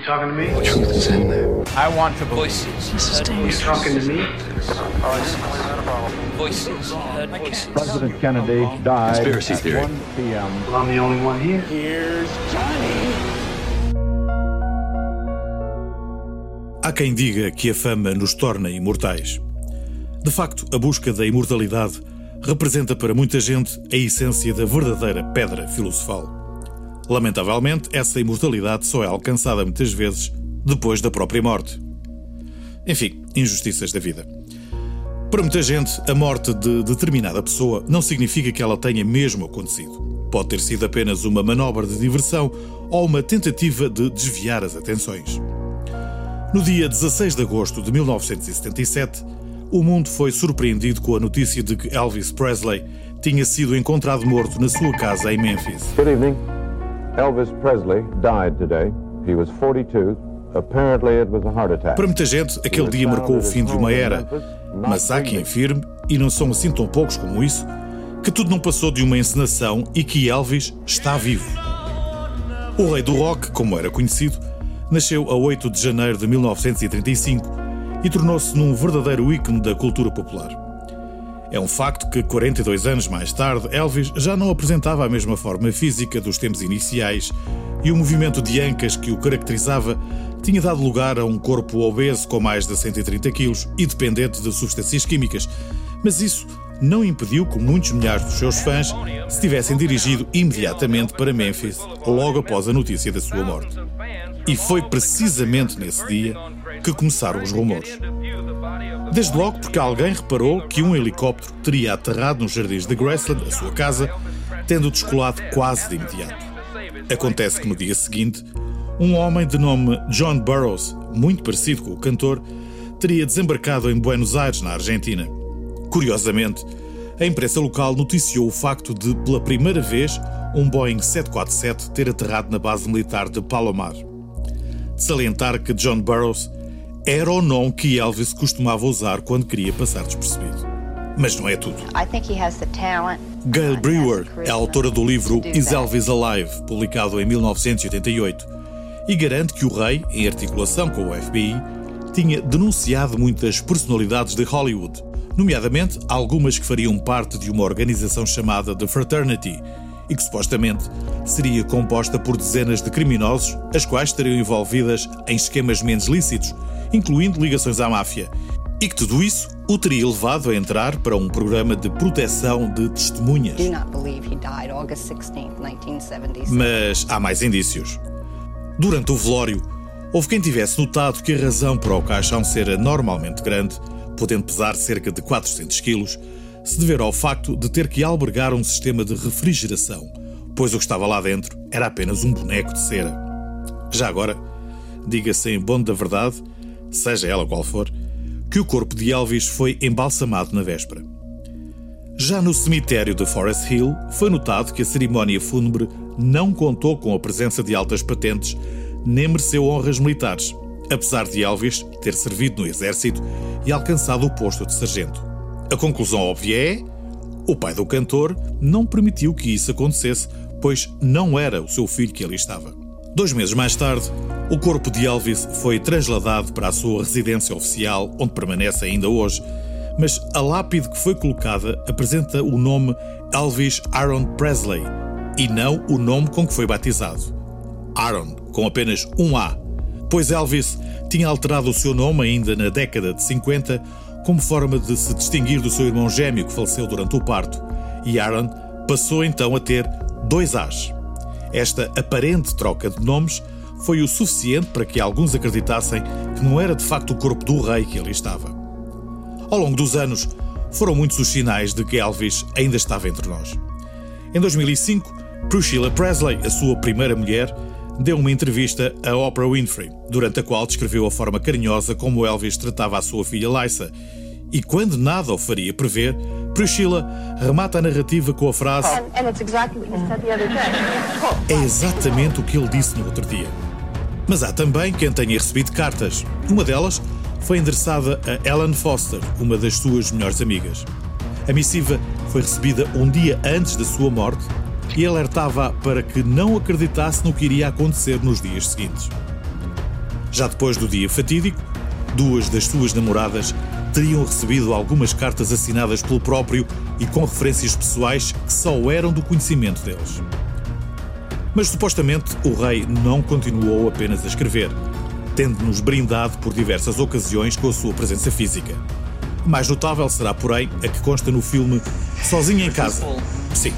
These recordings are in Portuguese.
You talking to me? The truth is in there. I want to voices. You talking to me? Voices. President Kennedy died Conspiracy at theory. 1 p.m. Well, I'm the only one here. Há quem diga que a fama nos torna imortais. De facto, a busca da imortalidade representa para muita gente a essência da verdadeira pedra filosofal. Lamentavelmente, essa imortalidade só é alcançada muitas vezes depois da própria morte. Enfim, injustiças da vida. Para muita gente, a morte de determinada pessoa não significa que ela tenha mesmo acontecido. Pode ter sido apenas uma manobra de diversão ou uma tentativa de desviar as atenções. No dia 16 de agosto de 1977, o mundo foi surpreendido com a notícia de que Elvis Presley tinha sido encontrado morto na sua casa em Memphis. Good evening. Para muita gente, aquele dia marcou o fim de uma era, mas há quem afirme, e não são assim tão poucos como isso, que tudo não passou de uma encenação e que Elvis está vivo. O rei do rock, como era conhecido, nasceu a 8 de janeiro de 1935 e tornou-se num verdadeiro ícone da cultura popular. É um facto que 42 anos mais tarde, Elvis já não apresentava a mesma forma física dos tempos iniciais e o movimento de ancas que o caracterizava tinha dado lugar a um corpo obeso com mais de 130 quilos e dependente de substâncias químicas. Mas isso não impediu que muitos milhares dos seus fãs se tivessem dirigido imediatamente para Memphis logo após a notícia da sua morte. E foi precisamente nesse dia que começaram os rumores. Desde logo porque alguém reparou que um helicóptero teria aterrado nos jardins de Graceland, a sua casa, tendo descolado quase de imediato. Acontece que no dia seguinte, um homem de nome John Burroughs, muito parecido com o cantor, teria desembarcado em Buenos Aires, na Argentina. Curiosamente, a imprensa local noticiou o facto de, pela primeira vez, um Boeing 747 ter aterrado na base militar de Palomar. De salientar que John Burroughs era o nome que Elvis costumava usar quando queria passar despercebido. Mas não é tudo. Gail Brewer é a autora do livro Is. Elvis Alive, publicado em 1988, e garante que o rei, em articulação com o FBI, tinha denunciado muitas personalidades de Hollywood, nomeadamente algumas que fariam parte de uma organização chamada The Fraternity e que supostamente seria composta por dezenas de criminosos, as quais estariam envolvidas em esquemas menos lícitos, incluindo ligações à máfia, e que tudo isso o teria levado a entrar para um programa de proteção de testemunhas. do not believe he died August 16th, 1976. Mas há mais indícios. Durante o velório, houve quem tivesse notado que a razão para o caixão ser anormalmente grande, podendo pesar cerca de 400 quilos, se dever ao facto de ter que albergar um sistema de refrigeração, pois o que estava lá dentro era apenas um boneco de cera. Já agora, diga-se em bom da verdade, seja ela qual for, que o corpo de Elvis foi embalsamado na véspera. Já no cemitério de Forest Hill, foi notado que a cerimónia fúnebre não contou com a presença de altas patentes nem mereceu honras militares, apesar de Elvis ter servido no exército e alcançado o posto de sargento. A conclusão óbvia é: o pai do cantor não permitiu que isso acontecesse, pois não era o seu filho que ali estava. Dois meses mais tarde, o corpo de Elvis foi trasladado para a sua residência oficial, onde permanece ainda hoje, mas a lápide que foi colocada apresenta o nome Elvis Aaron Presley e não o nome com que foi batizado. Aaron, com apenas um A, pois Elvis tinha alterado o seu nome ainda na década de 50 como forma de se distinguir do seu irmão gêmeo que faleceu durante o parto, e Aaron passou então a ter dois As. Esta aparente troca de nomes foi o suficiente para que alguns acreditassem que não era de facto o corpo do rei que ali estava. Ao longo dos anos, foram muitos os sinais de que Elvis ainda estava entre nós. Em 2005, Priscilla Presley, a sua primeira mulher, deu uma entrevista a Oprah Winfrey, durante a qual descreveu a forma carinhosa como Elvis tratava a sua filha Lysa. E quando nada o faria prever, Priscilla remata a narrativa com a frase. É exatamente o que ele disse no outro dia. Mas há também quem tenha recebido cartas. Uma delas foi endereçada a Ellen Foster, uma das suas melhores amigas. A missiva foi recebida um dia antes da sua morte e alertava para que não acreditasse no que iria acontecer nos dias seguintes. Já depois do dia fatídico, duas das suas namoradas teriam recebido algumas cartas assinadas pelo próprio e com referências pessoais que só eram do conhecimento deles. Mas supostamente o rei não continuou apenas a escrever, tendo-nos brindado por diversas ocasiões com a sua presença física. Mais notável será, porém, a que consta no filme Sozinha em Casa. Sim.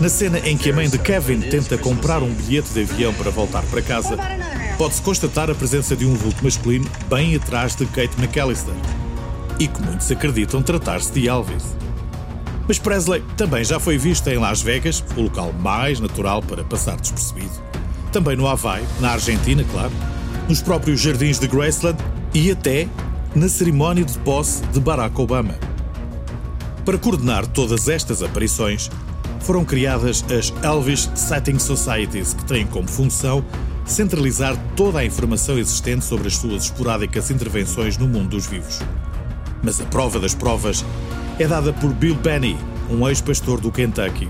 Na cena em que a mãe de Kevin tenta comprar um bilhete de avião para voltar para casa, pode-se constatar a presença de um vulto masculino bem atrás de Kate McAllister e que muitos acreditam tratar-se de Elvis. Mas Presley também já foi vista em Las Vegas, o local mais natural para passar despercebido. Também no Havaí, na Argentina, claro, nos próprios jardins de Graceland e até na cerimónia de posse de Barack Obama. Para coordenar todas estas aparições, foram criadas as Elvis Sighting Societies, que têm como função centralizar toda a informação existente sobre as suas esporádicas intervenções no mundo dos vivos. Mas a prova das provas é dada por Bill Benny, um ex-pastor do Kentucky.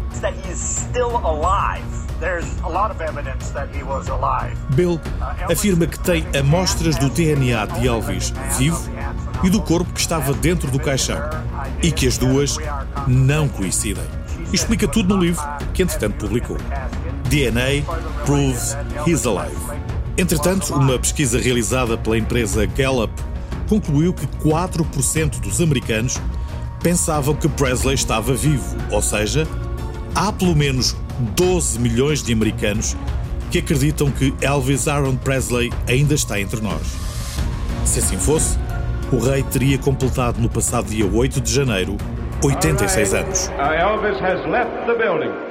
Bill afirma que tem amostras do DNA de Elvis vivo e do corpo que estava dentro do caixão e que as duas não coincidem. E explica tudo no livro que, entretanto, publicou. DNA Proves He's Alive. Entretanto, uma pesquisa realizada pela empresa Gallup concluiu que 4% dos americanos pensavam que Presley estava vivo, ou seja, há pelo menos 12 milhões de americanos que acreditam que Elvis Aaron Presley ainda está entre nós. Se assim fosse, o rei teria completado no passado dia 8 de janeiro 86 anos. Uh, Elvis has left the building.